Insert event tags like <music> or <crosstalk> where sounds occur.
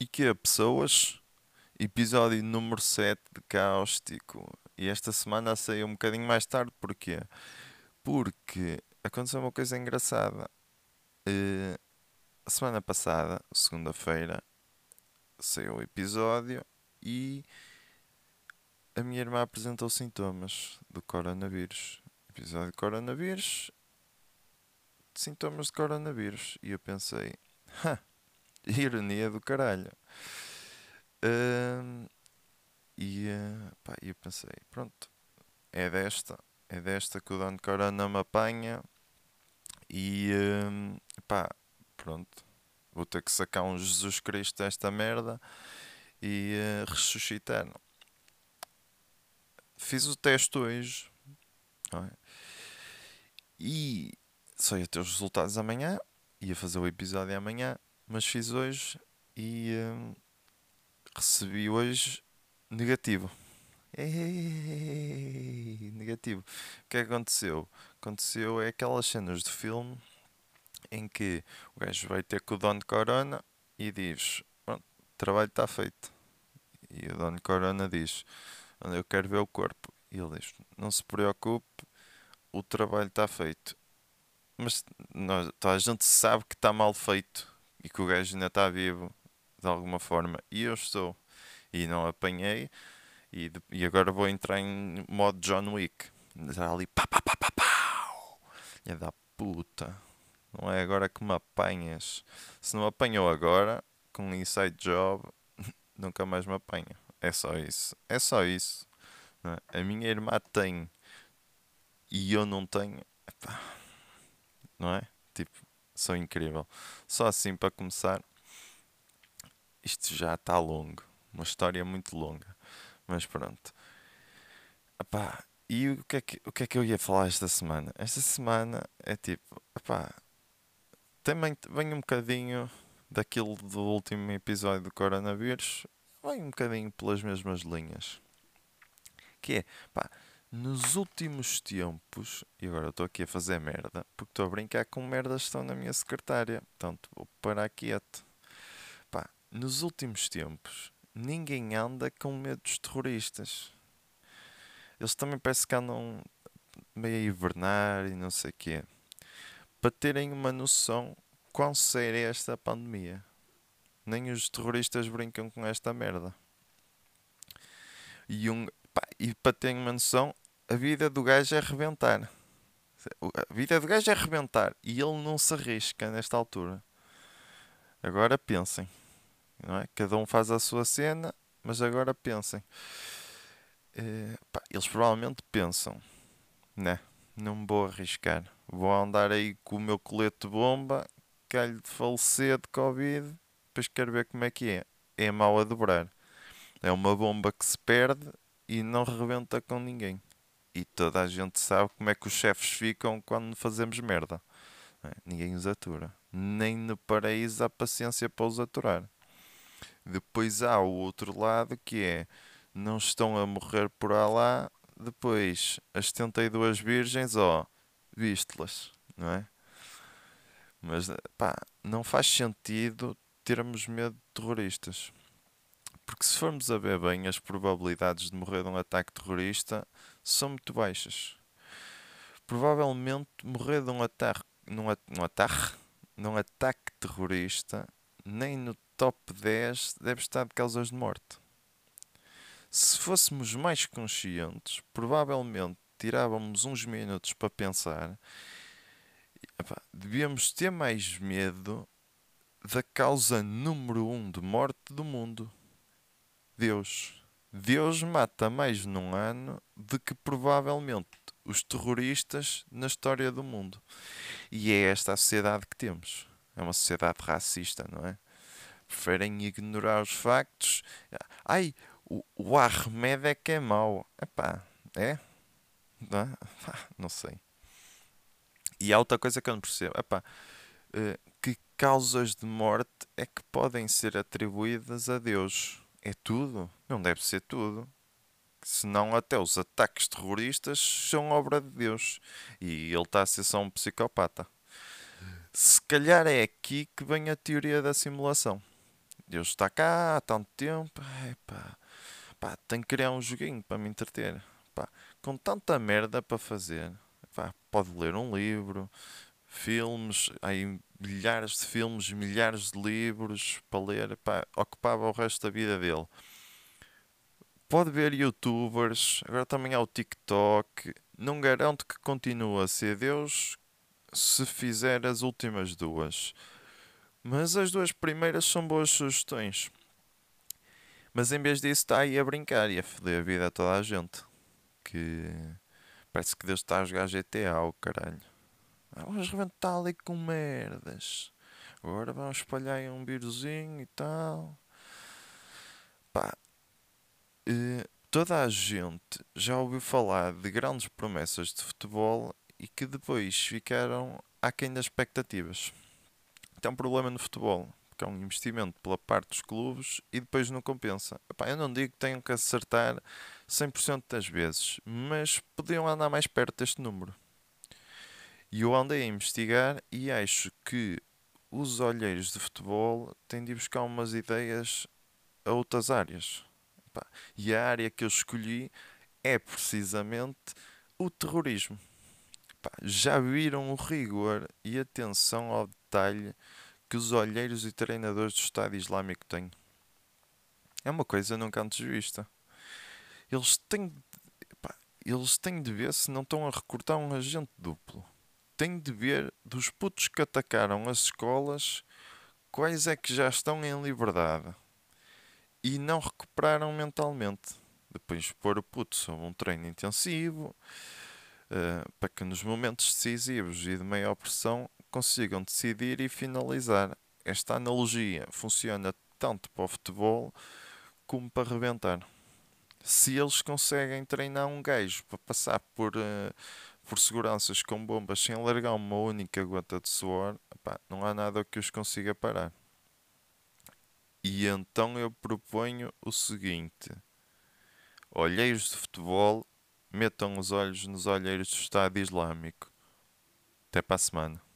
E que é, pessoas? Episódio número 7 de Cáustico. E esta semana saiu um bocadinho mais tarde, porquê? Porque aconteceu uma coisa engraçada. Uh, a semana passada, segunda-feira, saiu o episódio e a minha irmã apresentou sintomas do coronavírus. Episódio de coronavírus, sintomas de coronavírus. E eu pensei, <laughs> ironia do caralho. Uh, e uh, pá, eu pensei, pronto, é desta, é desta que o dono de corona me apanha. E uh, pá, pronto, vou ter que sacar um Jesus Cristo desta merda e uh, ressuscitar. Fiz o teste hoje é? e só ia ter os resultados amanhã, ia fazer o episódio amanhã, mas fiz hoje e hum, recebi hoje negativo. Ei, negativo. O que é que aconteceu? Aconteceu é aquelas cenas de filme em que o gajo vai ter com o dono de corona e diz: Pronto, o trabalho está feito. E o dono de corona diz: Eu quero ver o corpo. E ele diz: Não se preocupe, o trabalho está feito. Mas nós, toda a gente sabe que está mal feito e que o gajo ainda está vivo de alguma forma. E eu estou. E não apanhei. E, e agora vou entrar em modo John Wick. Já ali pá pá pá pá pá. É da puta. Não é agora que me apanhas. Se não apanhou agora, com um inside job, <laughs> nunca mais me apanha. É só isso. É só isso. É? A minha irmã tem e eu não tenho. Epá. Não é? Tipo, são incrível. Só assim para começar, isto já está longo. Uma história muito longa. Mas pronto. Epá, e o que, é que, o que é que eu ia falar esta semana? Esta semana é tipo, epá, também vem um bocadinho daquilo do último episódio do coronavírus, vem um bocadinho pelas mesmas linhas. Que é, pá, nos últimos tempos, e agora estou aqui a fazer merda, porque estou a brincar com merdas que estão na minha secretária, portanto vou parar quieto. Pá, nos últimos tempos, ninguém anda com medo dos terroristas. Eles também parece que andam meio a hibernar e não sei o quê. Para terem uma noção quão séria é esta pandemia. Nem os terroristas brincam com esta merda. E, um, pá, e para terem uma noção, a vida do gajo é arrebentar. A vida do gajo é arrebentar. E ele não se arrisca nesta altura. Agora pensem. Não é? Cada um faz a sua cena, mas agora pensem. É, pá, eles provavelmente pensam, né? Não vou arriscar. Vou andar aí com o meu colete de bomba, calho de falecer de Covid, depois quero ver como é que é. É mal a dobrar. É uma bomba que se perde e não rebenta com ninguém. E toda a gente sabe como é que os chefes ficam quando fazemos merda. É? Ninguém os atura. Nem no paraíso há paciência para os aturar. Depois há o outro lado que é não estão a morrer por lá. Depois as 72 virgens, ó, oh, viste-las, não é? Mas pá, não faz sentido termos medo de terroristas. Porque se formos a ver bem, as probabilidades de morrer de um ataque terrorista são muito baixas. Provavelmente morrer de um ataque, num, num ataque, num ataque terrorista, nem no top 10 deve estar de causas de morte. Se fôssemos mais conscientes, provavelmente tirávamos uns minutos para pensar. Epá, devíamos ter mais medo da causa número um de morte do mundo. Deus. Deus mata mais num ano do que provavelmente os terroristas na história do mundo. E é esta a sociedade que temos. É uma sociedade racista, não é? Preferem ignorar os factos. Ai, o, o Ahmed é que é mau. Epá, é? Não, é? não sei. E há outra coisa que eu não percebo. Epá, eh, que causas de morte é que podem ser atribuídas a Deus? É tudo? Não deve ser tudo. Senão até os ataques terroristas são obra de Deus. E ele está a ser só um psicopata. Se calhar é aqui que vem a teoria da simulação. Deus está cá há tanto tempo. Epá, pá, tenho que criar um joguinho para me entreter. Pá, com tanta merda para fazer. Pá, pode ler um livro, filmes, aí milhares de filmes, milhares de livros para ler. Pá, ocupava o resto da vida dele. Pode ver youtubers, agora também há o TikTok. Não garanto que continue a ser Deus se fizer as últimas duas. Mas as duas primeiras são boas sugestões. Mas em vez disso está aí a brincar e a foder a vida a toda a gente. Que parece que Deus está a jogar GTA, o caralho. Vamos reventar ali com merdas. Agora vamos espalhar um vírusinho e tal. Pá. Eh, toda a gente já ouviu falar de grandes promessas de futebol e que depois ficaram aquém das expectativas. Tem um problema no futebol, porque é um investimento pela parte dos clubes e depois não compensa. Epá, eu não digo que tenham que acertar 100% das vezes, mas podiam andar mais perto deste número. E eu andei a investigar e acho que os olheiros de futebol têm de buscar umas ideias a outras áreas. E a área que eu escolhi é precisamente o terrorismo. Já viram o rigor e atenção ao detalhe que os olheiros e treinadores do Estado Islâmico têm? É uma coisa nunca antes vista. Eles têm, eles têm de ver se não estão a recrutar um agente duplo. Têm de ver dos putos que atacaram as escolas quais é que já estão em liberdade e não recuperaram mentalmente. Depois pôr o puto sob um treino intensivo, uh, para que nos momentos decisivos e de maior pressão consigam decidir e finalizar. Esta analogia funciona tanto para o futebol como para rebentar. Se eles conseguem treinar um gajo para passar por, uh, por seguranças com bombas sem largar uma única gota de suor, não há nada que os consiga parar. E então eu proponho o seguinte: olheiros de futebol metam os olhos nos olheiros do Estado Islâmico. Até para a semana.